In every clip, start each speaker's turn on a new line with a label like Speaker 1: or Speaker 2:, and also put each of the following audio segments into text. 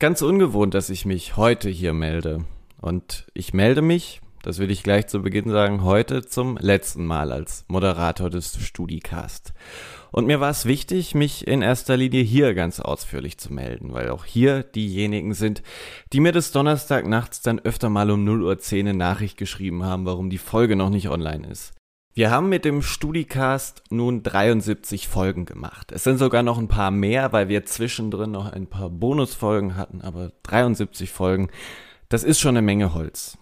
Speaker 1: Ganz ungewohnt, dass ich mich heute hier melde. Und ich melde mich, das will ich gleich zu Beginn sagen, heute zum letzten Mal als Moderator des Studicast. Und mir war es wichtig, mich in erster Linie hier ganz ausführlich zu melden, weil auch hier diejenigen sind, die mir des Donnerstag nachts dann öfter mal um 0 Uhr 10 eine Nachricht geschrieben haben, warum die Folge noch nicht online ist. Wir haben mit dem Studicast nun 73 Folgen gemacht. Es sind sogar noch ein paar mehr, weil wir zwischendrin noch ein paar Bonusfolgen hatten, aber 73 Folgen, das ist schon eine Menge Holz.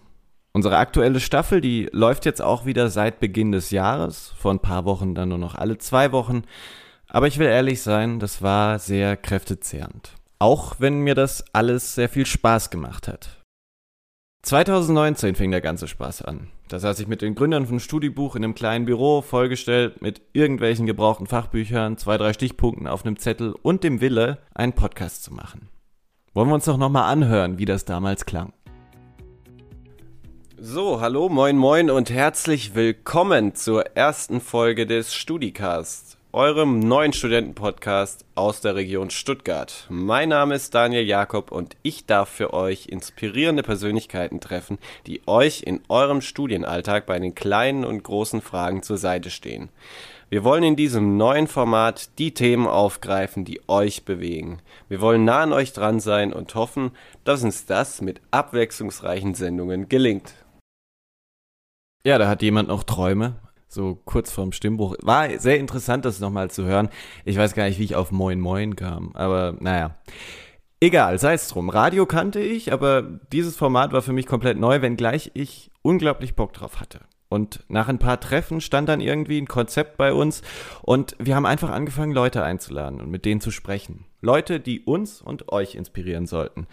Speaker 1: Unsere aktuelle Staffel, die läuft jetzt auch wieder seit Beginn des Jahres, vor ein paar Wochen dann nur noch alle zwei Wochen. Aber ich will ehrlich sein, das war sehr kräftezehrend. Auch wenn mir das alles sehr viel Spaß gemacht hat. 2019 fing der ganze Spaß an. Da saß ich mit den Gründern von Studiebuch in einem kleinen Büro, vollgestellt mit irgendwelchen gebrauchten Fachbüchern, zwei, drei Stichpunkten auf einem Zettel und dem Wille, einen Podcast zu machen. Wollen wir uns doch nochmal anhören, wie das damals klang. So, hallo, moin, moin und herzlich willkommen zur ersten Folge des Studicast eurem neuen Studentenpodcast aus der Region Stuttgart. Mein Name ist Daniel Jakob und ich darf für euch inspirierende Persönlichkeiten treffen, die euch in eurem Studienalltag bei den kleinen und großen Fragen zur Seite stehen. Wir wollen in diesem neuen Format die Themen aufgreifen, die euch bewegen. Wir wollen nah an euch dran sein und hoffen, dass uns das mit abwechslungsreichen Sendungen gelingt. Ja, da hat jemand noch Träume, so kurz vorm Stimmbruch. War sehr interessant, das nochmal zu hören. Ich weiß gar nicht, wie ich auf Moin Moin kam, aber naja. Egal, sei es drum. Radio kannte ich, aber dieses Format war für mich komplett neu, wenngleich ich unglaublich Bock drauf hatte. Und nach ein paar Treffen stand dann irgendwie ein Konzept bei uns und wir haben einfach angefangen, Leute einzuladen und mit denen zu sprechen. Leute, die uns und euch inspirieren sollten.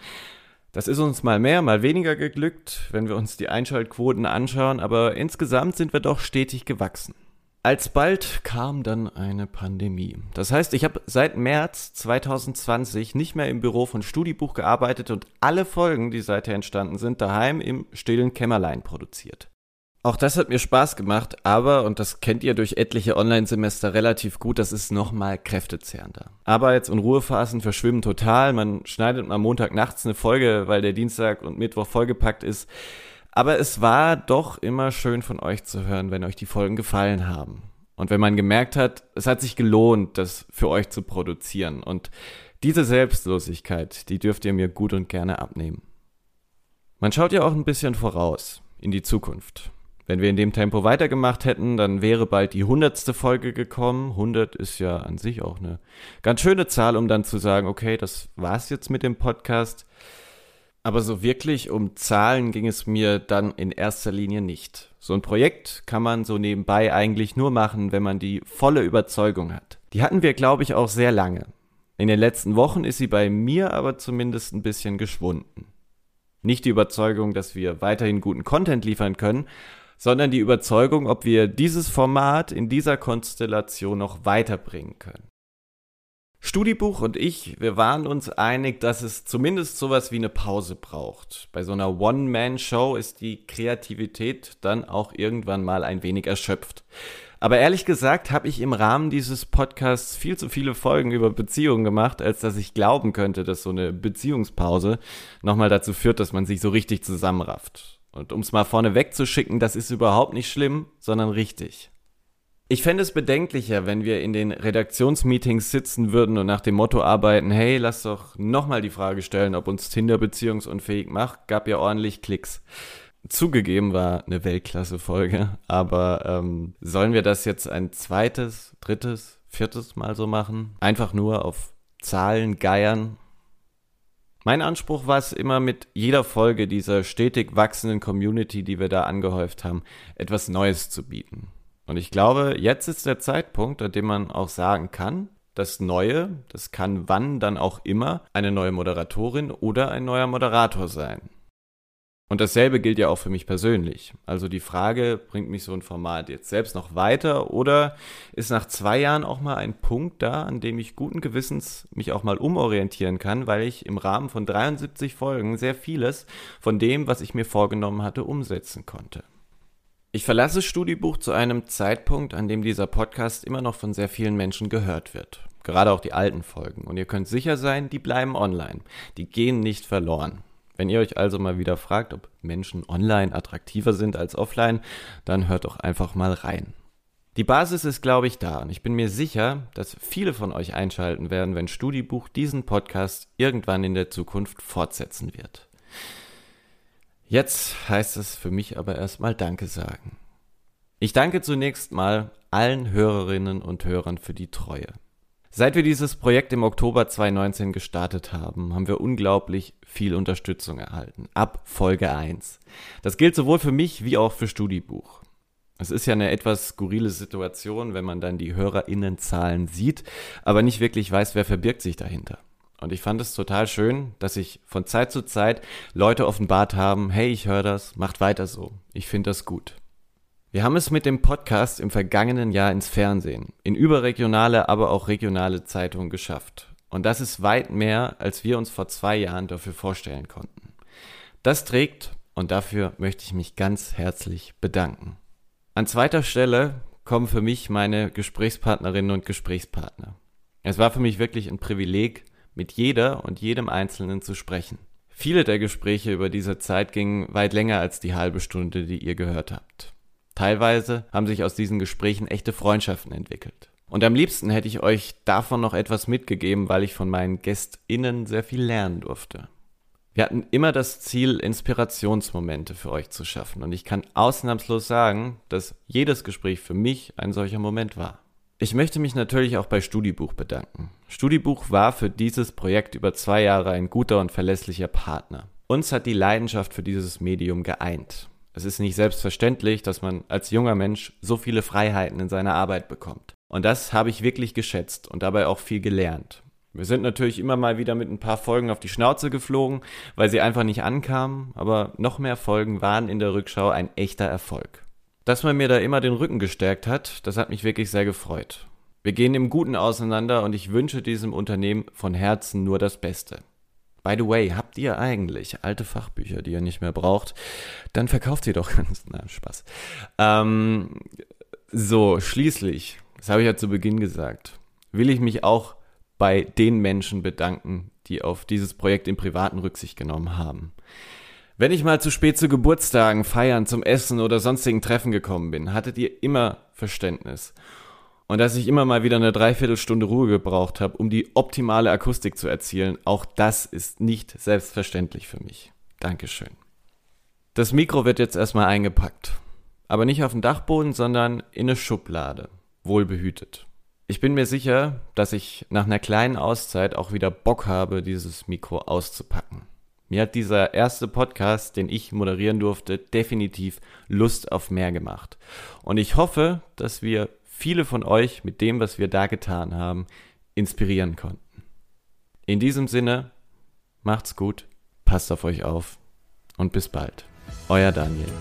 Speaker 1: Das ist uns mal mehr, mal weniger geglückt, wenn wir uns die Einschaltquoten anschauen, aber insgesamt sind wir doch stetig gewachsen. Alsbald kam dann eine Pandemie. Das heißt, ich habe seit März 2020 nicht mehr im Büro von Studiebuch gearbeitet und alle Folgen, die seither entstanden sind, daheim im stillen Kämmerlein produziert. Auch das hat mir Spaß gemacht, aber, und das kennt ihr durch etliche Online-Semester relativ gut, das ist nochmal kräftezehrender. Arbeits- und Ruhephasen verschwimmen total. Man schneidet mal Montag nachts eine Folge, weil der Dienstag und Mittwoch vollgepackt ist. Aber es war doch immer schön von euch zu hören, wenn euch die Folgen gefallen haben. Und wenn man gemerkt hat, es hat sich gelohnt, das für euch zu produzieren. Und diese Selbstlosigkeit, die dürft ihr mir gut und gerne abnehmen. Man schaut ja auch ein bisschen voraus in die Zukunft. Wenn wir in dem Tempo weitergemacht hätten, dann wäre bald die hundertste Folge gekommen. 100 ist ja an sich auch eine ganz schöne Zahl, um dann zu sagen, okay, das war's jetzt mit dem Podcast. Aber so wirklich um Zahlen ging es mir dann in erster Linie nicht. So ein Projekt kann man so nebenbei eigentlich nur machen, wenn man die volle Überzeugung hat. Die hatten wir, glaube ich, auch sehr lange. In den letzten Wochen ist sie bei mir aber zumindest ein bisschen geschwunden. Nicht die Überzeugung, dass wir weiterhin guten Content liefern können, sondern die Überzeugung, ob wir dieses Format in dieser Konstellation noch weiterbringen können. Studiebuch und ich, wir waren uns einig, dass es zumindest sowas wie eine Pause braucht. Bei so einer One-Man-Show ist die Kreativität dann auch irgendwann mal ein wenig erschöpft. Aber ehrlich gesagt habe ich im Rahmen dieses Podcasts viel zu viele Folgen über Beziehungen gemacht, als dass ich glauben könnte, dass so eine Beziehungspause nochmal dazu führt, dass man sich so richtig zusammenrafft. Und um es mal vorne wegzuschicken, das ist überhaupt nicht schlimm, sondern richtig. Ich fände es bedenklicher, wenn wir in den Redaktionsmeetings sitzen würden und nach dem Motto arbeiten, hey, lass doch nochmal die Frage stellen, ob uns Tinder beziehungsunfähig macht, gab ja ordentlich Klicks. Zugegeben war eine Weltklasse-Folge, aber ähm, sollen wir das jetzt ein zweites, drittes, viertes Mal so machen? Einfach nur auf Zahlen geiern mein Anspruch war es immer mit jeder Folge dieser stetig wachsenden Community, die wir da angehäuft haben, etwas Neues zu bieten. Und ich glaube, jetzt ist der Zeitpunkt, an dem man auch sagen kann, das Neue, das kann wann dann auch immer eine neue Moderatorin oder ein neuer Moderator sein. Und dasselbe gilt ja auch für mich persönlich. Also die Frage, bringt mich so ein Format jetzt selbst noch weiter oder ist nach zwei Jahren auch mal ein Punkt da, an dem ich guten Gewissens mich auch mal umorientieren kann, weil ich im Rahmen von 73 Folgen sehr vieles von dem, was ich mir vorgenommen hatte, umsetzen konnte. Ich verlasse Studiebuch zu einem Zeitpunkt, an dem dieser Podcast immer noch von sehr vielen Menschen gehört wird. Gerade auch die alten Folgen. Und ihr könnt sicher sein, die bleiben online. Die gehen nicht verloren. Wenn ihr euch also mal wieder fragt, ob Menschen online attraktiver sind als offline, dann hört doch einfach mal rein. Die Basis ist, glaube ich, da und ich bin mir sicher, dass viele von euch einschalten werden, wenn Studibuch diesen Podcast irgendwann in der Zukunft fortsetzen wird. Jetzt heißt es für mich aber erstmal Danke sagen. Ich danke zunächst mal allen Hörerinnen und Hörern für die Treue. Seit wir dieses Projekt im Oktober 2019 gestartet haben, haben wir unglaublich viel Unterstützung erhalten. Ab Folge 1. Das gilt sowohl für mich wie auch für Studibuch. Es ist ja eine etwas skurrile Situation, wenn man dann die HörerInnenzahlen sieht, aber nicht wirklich weiß, wer verbirgt sich dahinter. Und ich fand es total schön, dass sich von Zeit zu Zeit Leute offenbart haben, hey, ich höre das, macht weiter so. Ich finde das gut. Wir haben es mit dem Podcast im vergangenen Jahr ins Fernsehen, in überregionale, aber auch regionale Zeitungen geschafft. Und das ist weit mehr, als wir uns vor zwei Jahren dafür vorstellen konnten. Das trägt und dafür möchte ich mich ganz herzlich bedanken. An zweiter Stelle kommen für mich meine Gesprächspartnerinnen und Gesprächspartner. Es war für mich wirklich ein Privileg, mit jeder und jedem Einzelnen zu sprechen. Viele der Gespräche über diese Zeit gingen weit länger als die halbe Stunde, die ihr gehört habt. Teilweise haben sich aus diesen Gesprächen echte Freundschaften entwickelt. Und am liebsten hätte ich euch davon noch etwas mitgegeben, weil ich von meinen GästInnen sehr viel lernen durfte. Wir hatten immer das Ziel, Inspirationsmomente für euch zu schaffen. Und ich kann ausnahmslos sagen, dass jedes Gespräch für mich ein solcher Moment war. Ich möchte mich natürlich auch bei Studibuch bedanken. Studibuch war für dieses Projekt über zwei Jahre ein guter und verlässlicher Partner. Uns hat die Leidenschaft für dieses Medium geeint. Es ist nicht selbstverständlich, dass man als junger Mensch so viele Freiheiten in seiner Arbeit bekommt. Und das habe ich wirklich geschätzt und dabei auch viel gelernt. Wir sind natürlich immer mal wieder mit ein paar Folgen auf die Schnauze geflogen, weil sie einfach nicht ankamen, aber noch mehr Folgen waren in der Rückschau ein echter Erfolg. Dass man mir da immer den Rücken gestärkt hat, das hat mich wirklich sehr gefreut. Wir gehen im Guten auseinander und ich wünsche diesem Unternehmen von Herzen nur das Beste. By the way, habt ihr eigentlich alte Fachbücher, die ihr nicht mehr braucht? Dann verkauft sie doch ganz. Na, Spaß. Ähm, so, schließlich, das habe ich ja zu Beginn gesagt, will ich mich auch bei den Menschen bedanken, die auf dieses Projekt im privaten Rücksicht genommen haben. Wenn ich mal zu spät zu Geburtstagen, Feiern, zum Essen oder sonstigen Treffen gekommen bin, hattet ihr immer Verständnis und dass ich immer mal wieder eine Dreiviertelstunde Ruhe gebraucht habe, um die optimale Akustik zu erzielen, auch das ist nicht selbstverständlich für mich. Dankeschön. Das Mikro wird jetzt erstmal eingepackt. Aber nicht auf den Dachboden, sondern in eine Schublade. Wohlbehütet. Ich bin mir sicher, dass ich nach einer kleinen Auszeit auch wieder Bock habe, dieses Mikro auszupacken. Mir hat dieser erste Podcast, den ich moderieren durfte, definitiv Lust auf mehr gemacht. Und ich hoffe, dass wir viele von euch mit dem, was wir da getan haben, inspirieren konnten. In diesem Sinne, macht's gut, passt auf euch auf und bis bald. Euer Daniel.